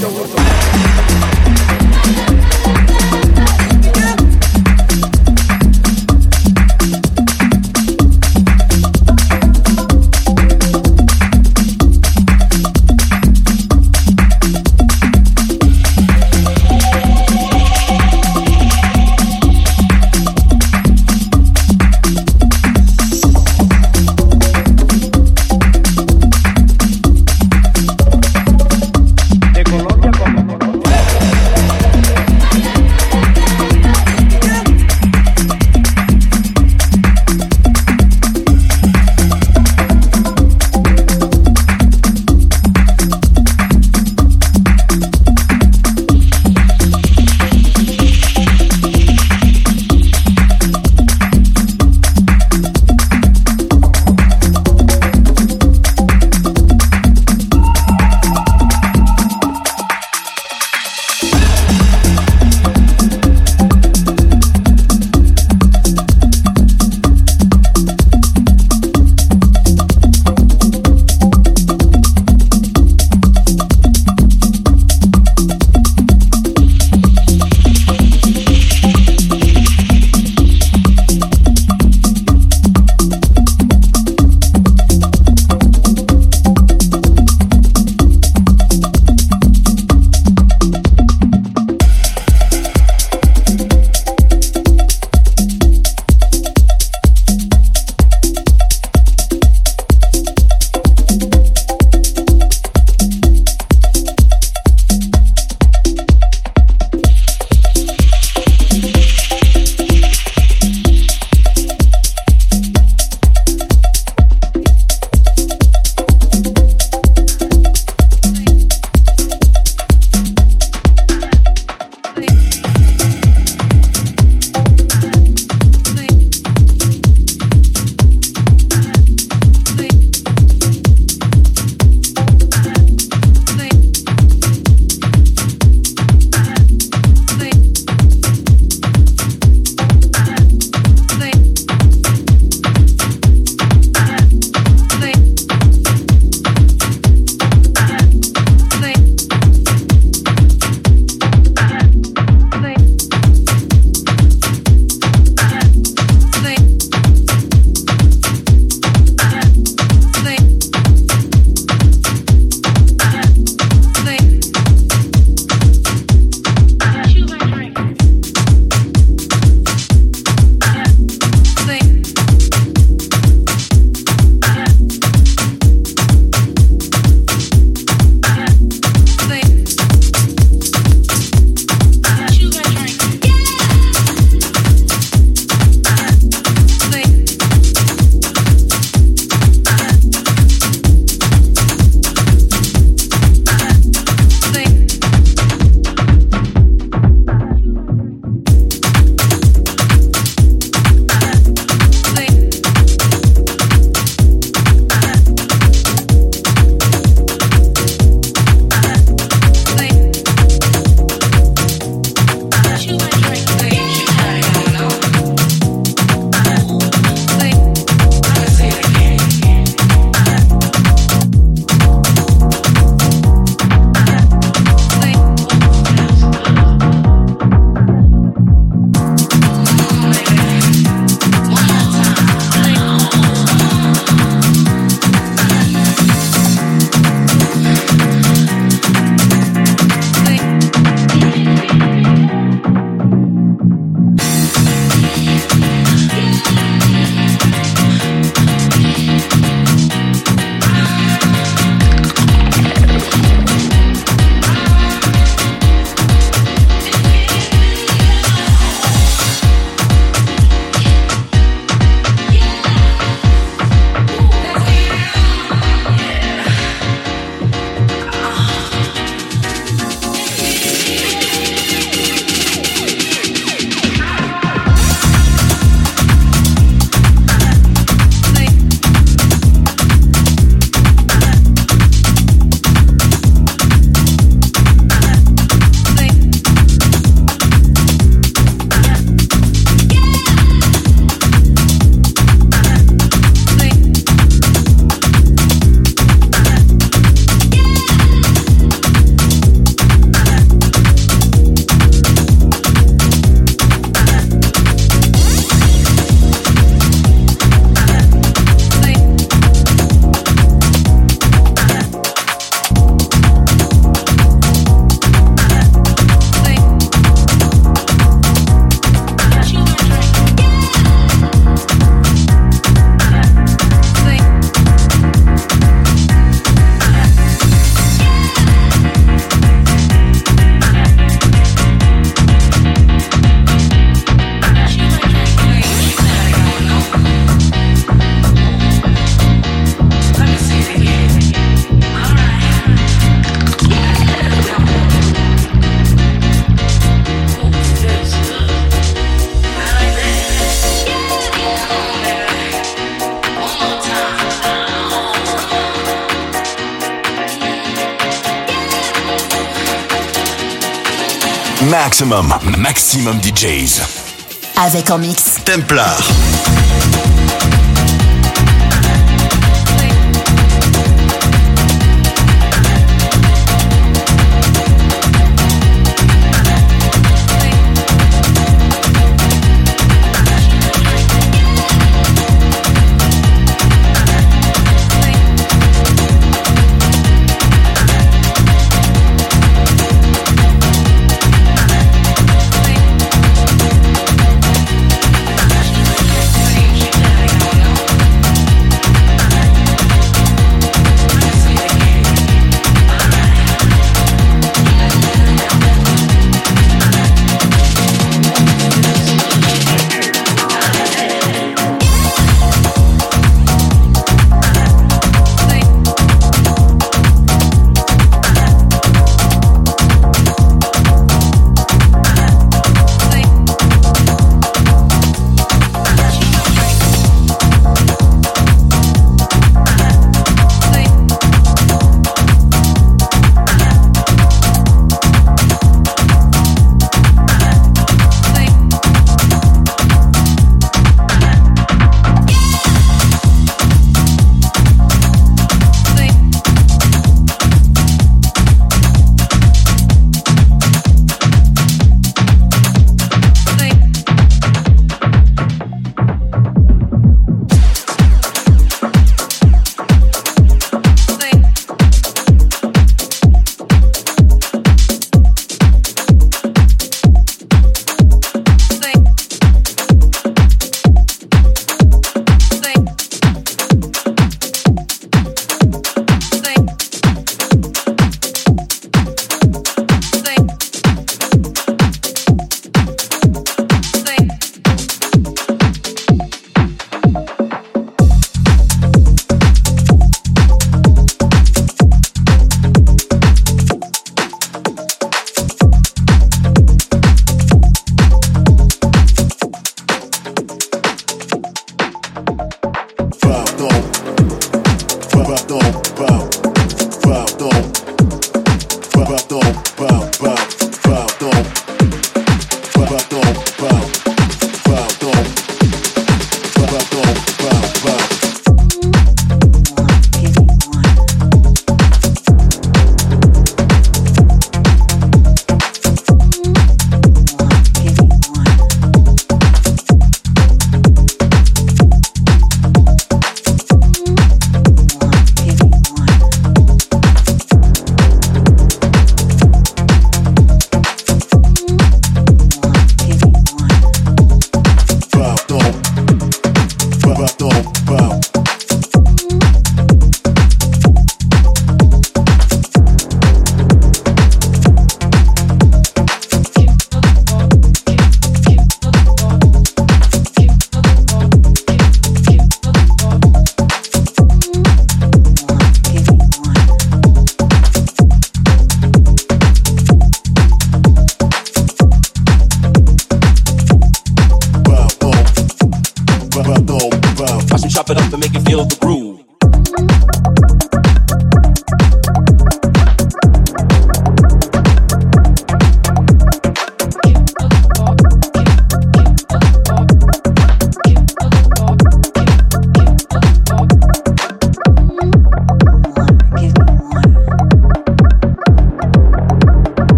Yo, Maximum, maximum DJs. Avec en mix. Templar.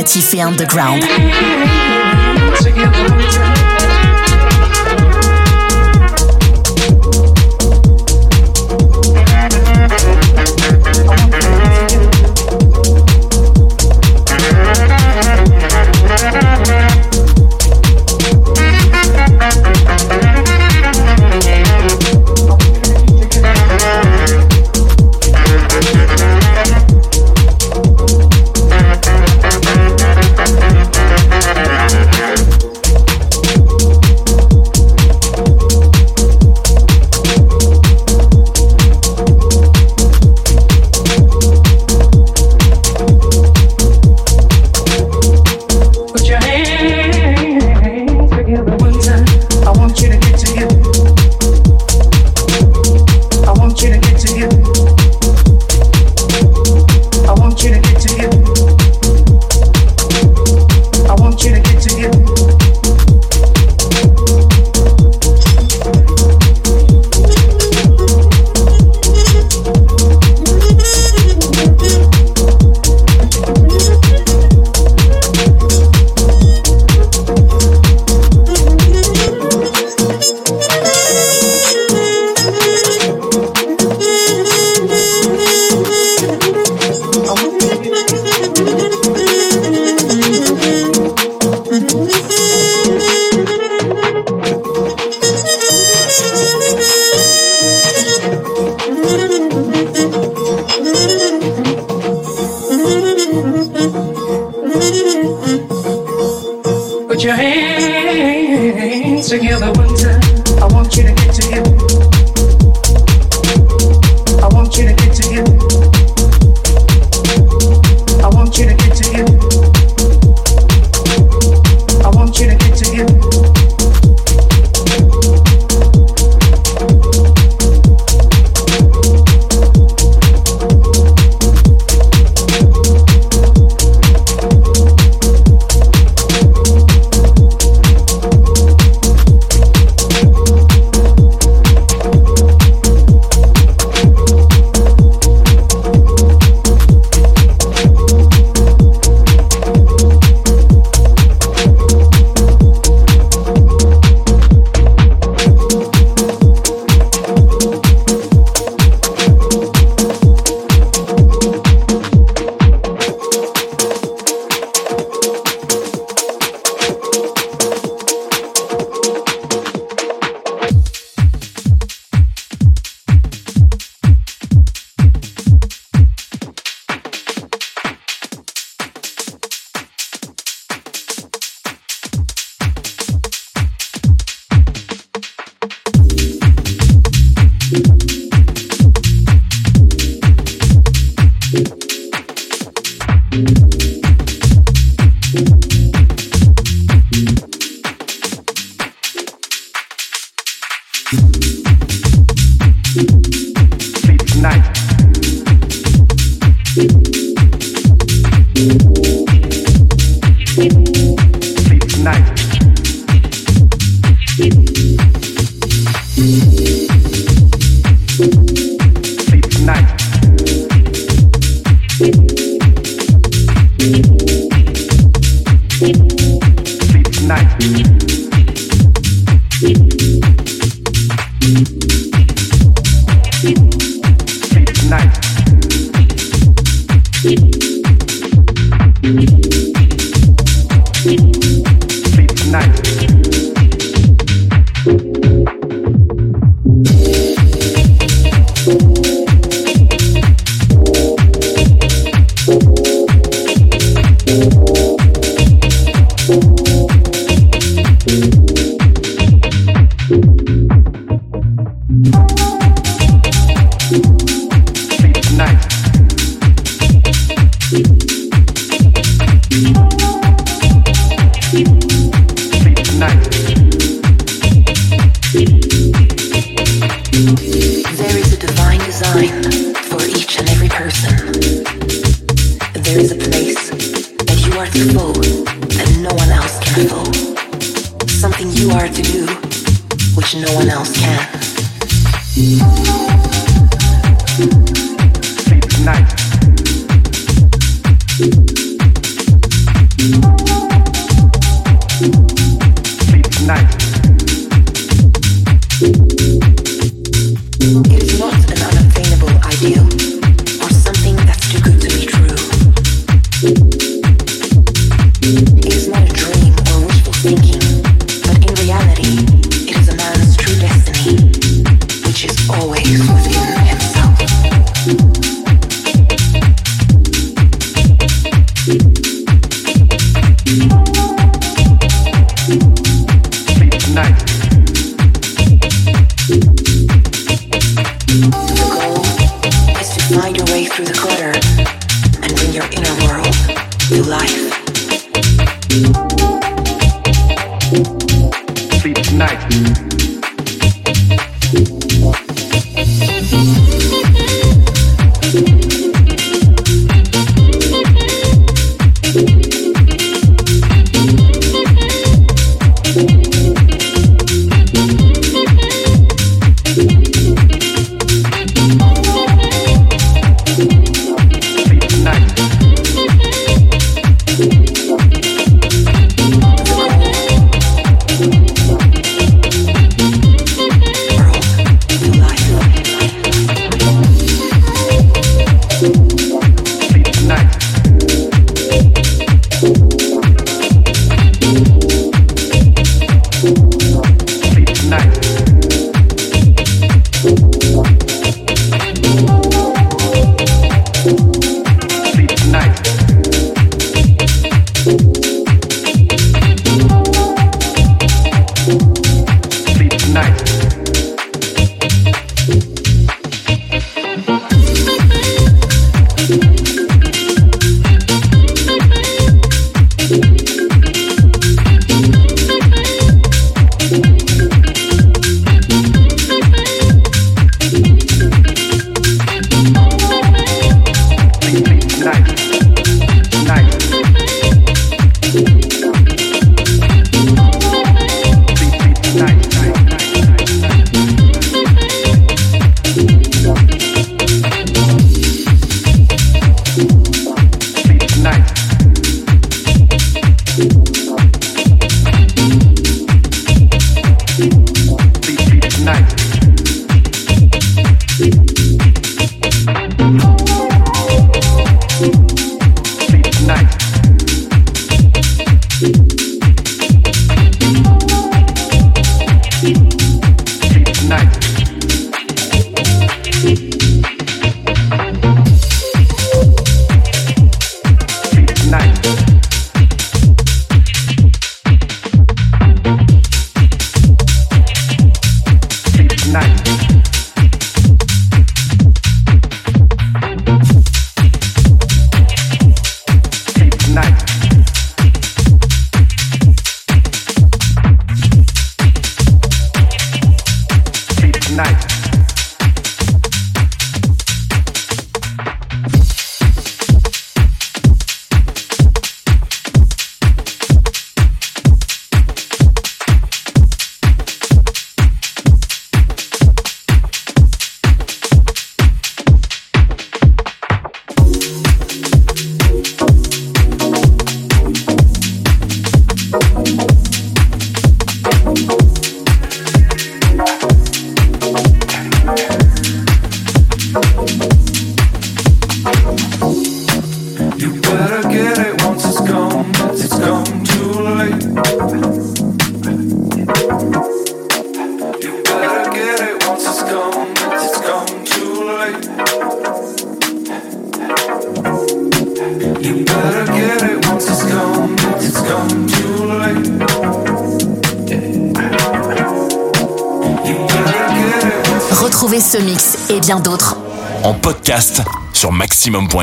Alternatifs et underground.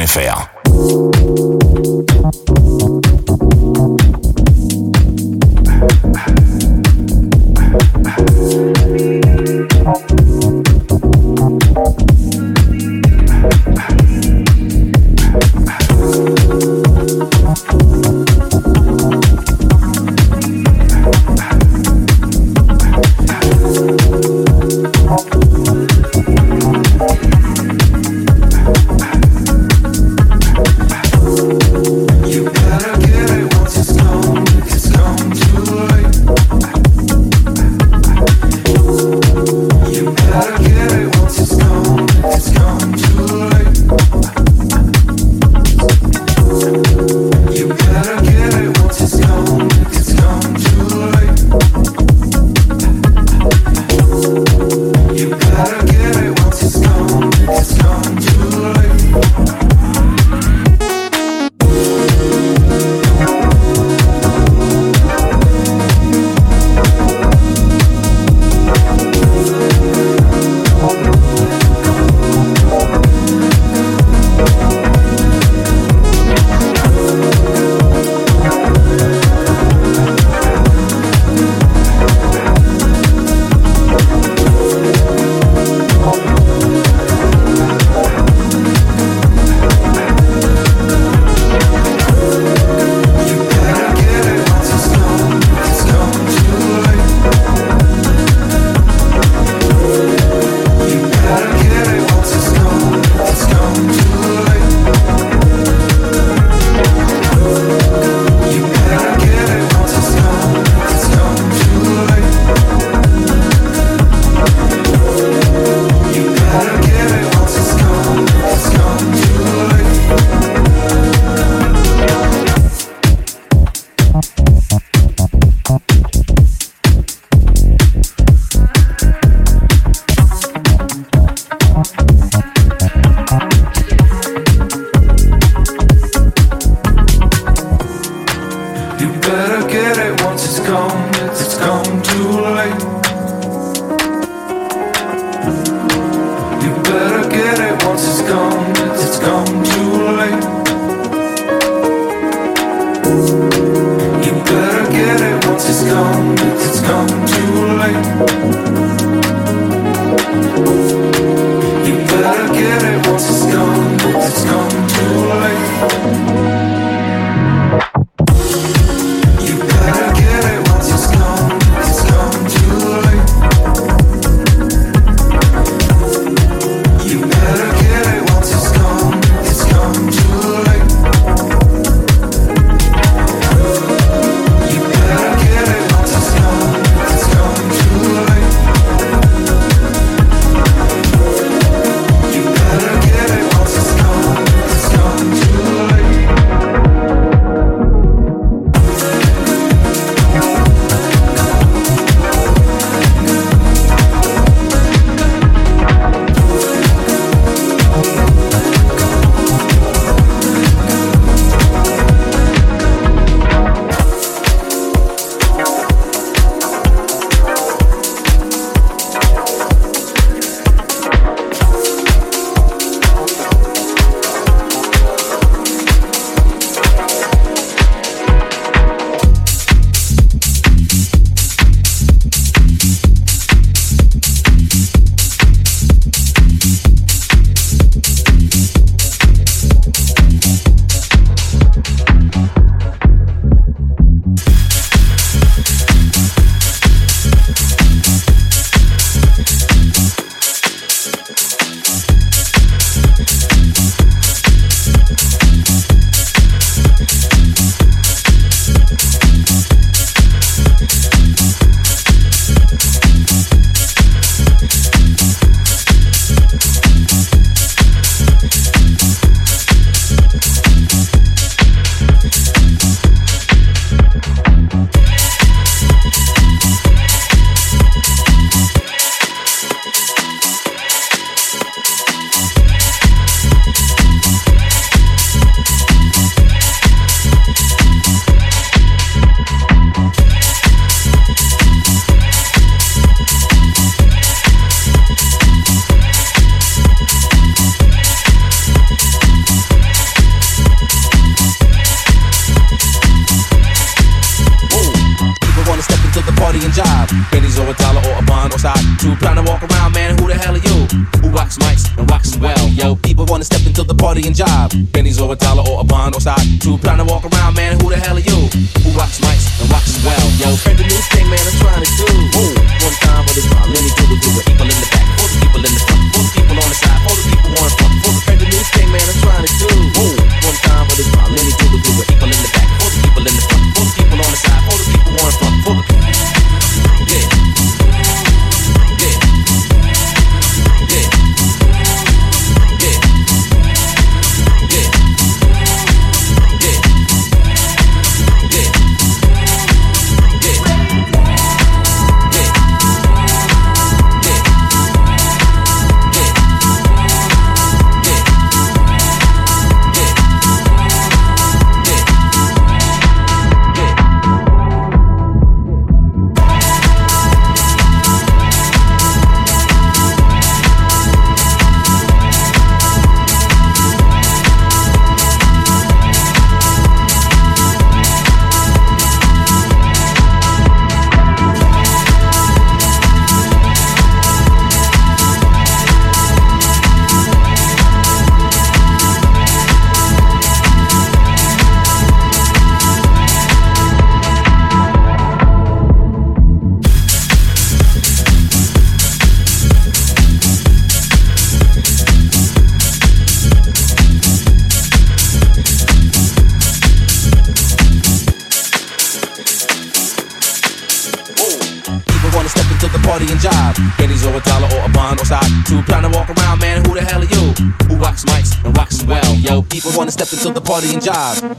FR.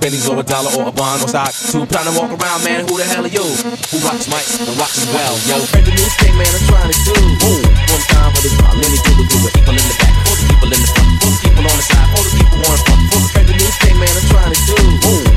Benny's or a dollar or a bond or stock. Two pound to walk around, man. Who the hell are you? Who rocks mics and as well? Yo, heard the new thing, man. I'm trying to do. Ooh, one time for this problem. Let me do it, do it. People in the back, for the people in the front, for the people on the side, for the people on the front. The heard the new thing, man. I'm trying to do. Ooh,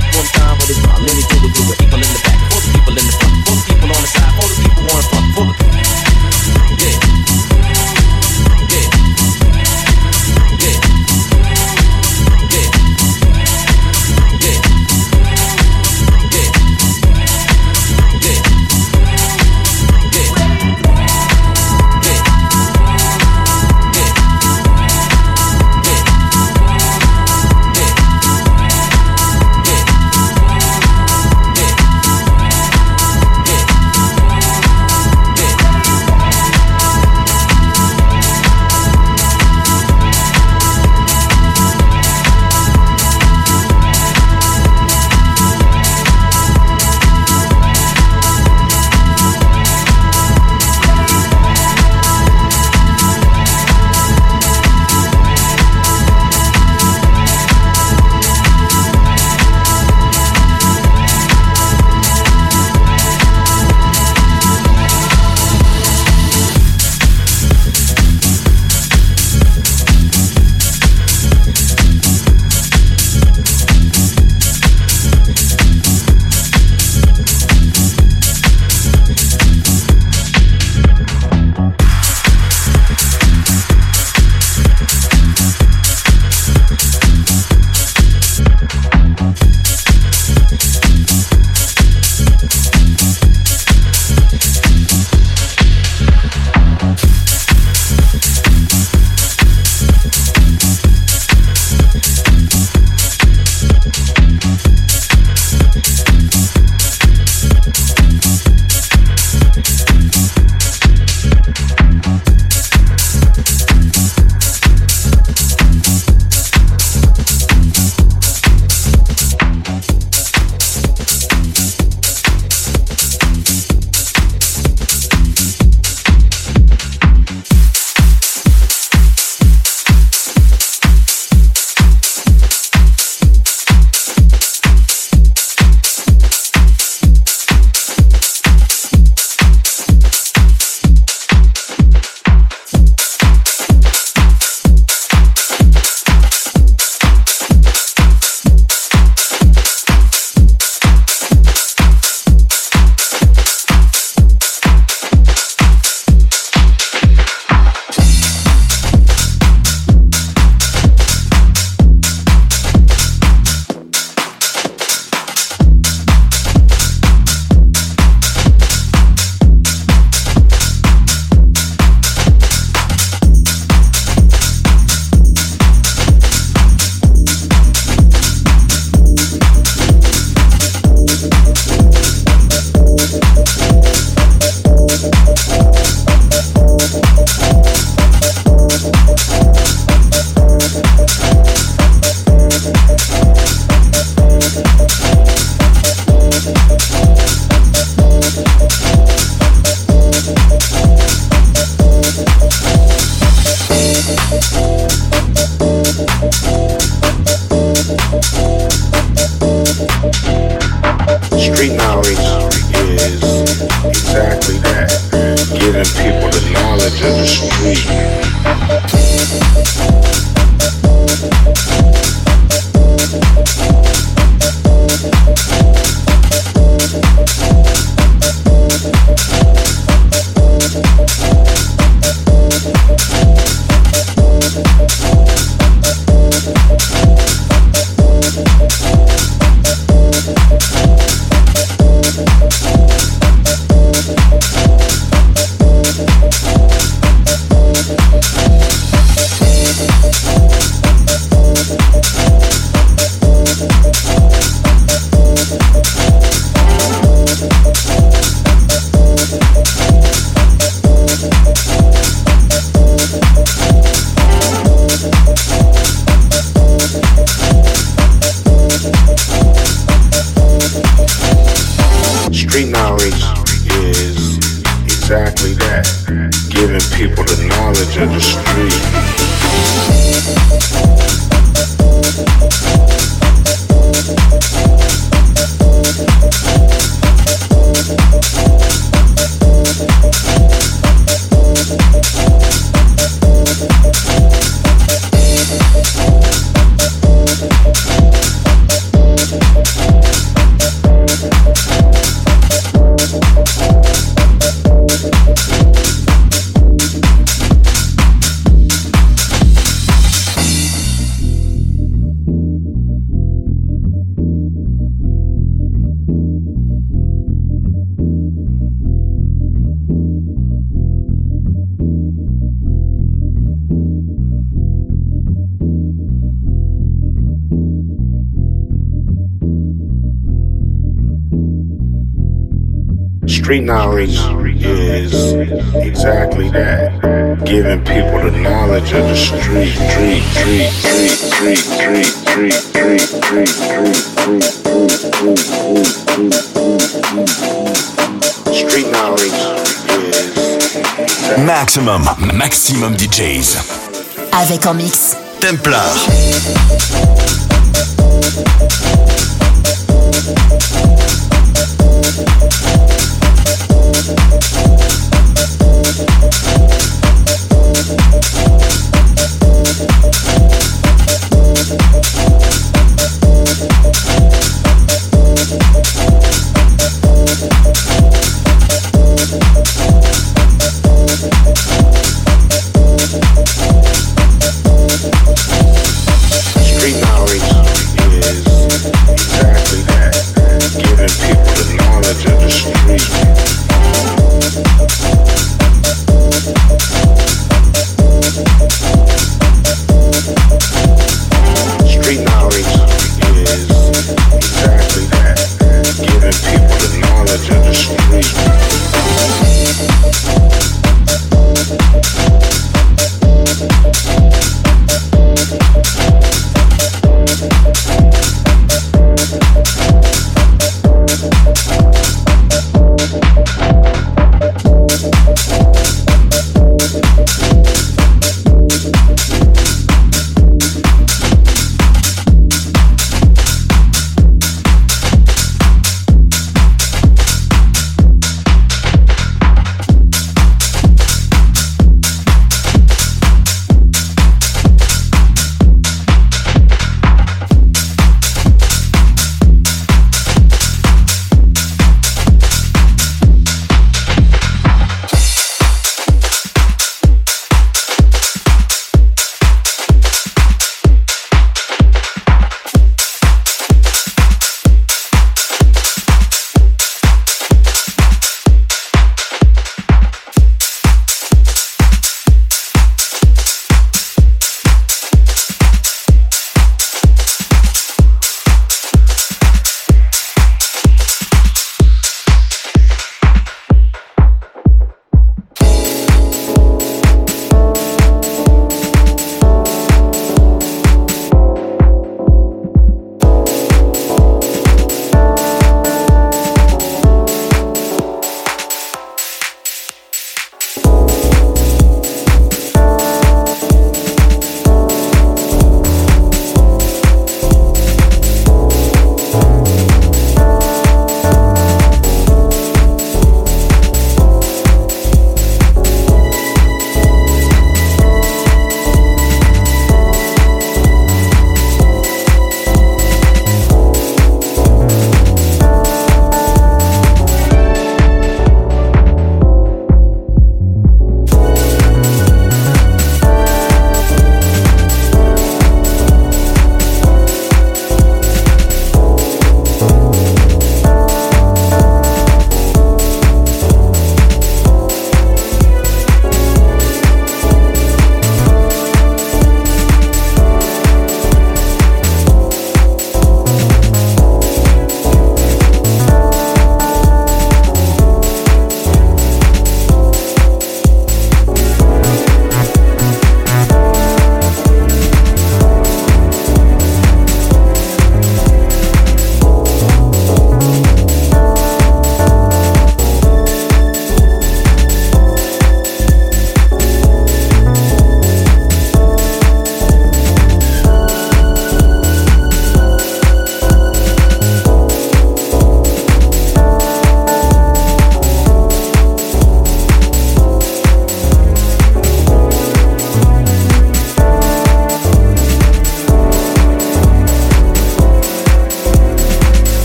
Street knowledge is exactly that. Giving people the knowledge of the street, street, street, street, street, street, street, street, street, street, street knowledge is Maxximum, maxximum DJs. Avec en mix. Templar.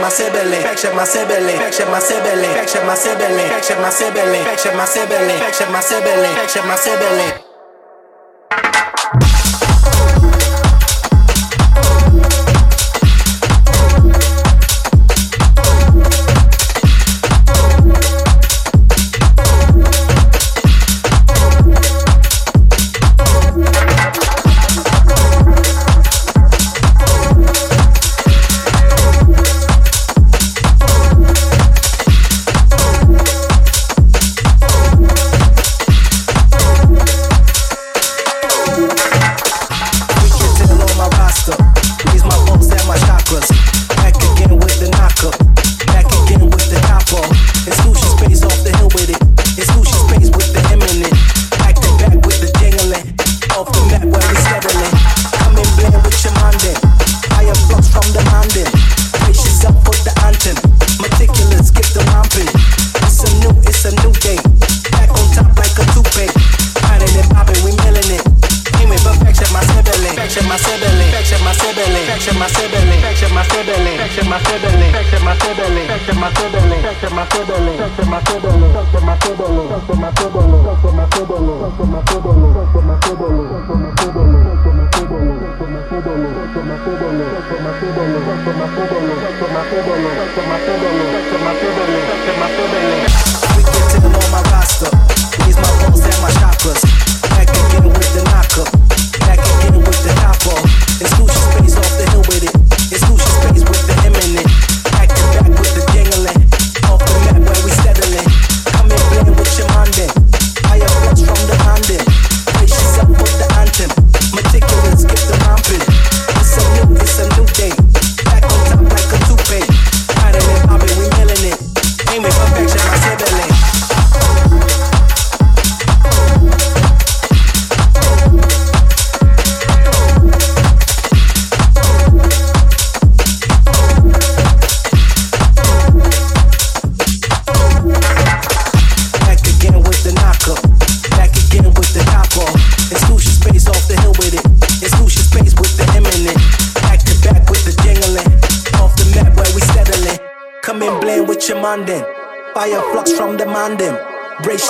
my sibling, picture my sibling, picture my sibling, picture my sibling, picture my sibling, picture my sibling, picture my sibling, picture my sibling, picture my sibling.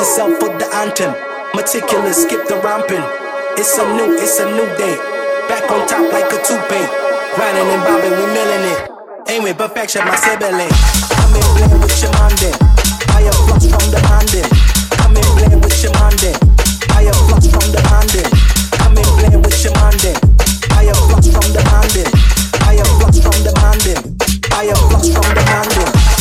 yourself for the anthem. Meticulous, skip the romping. It's a new, it's a new day. Back on top like a toupee. Grinding and bobbing, we milling it. with perfection, my sibling. I'm in play with your mind then. I am flux from the Anden. I'm in play with your mind then. I am flux from the Anden. I'm in play with your mind then. I am flux from the Anden. I flux from the Anden. I flux from the Anden.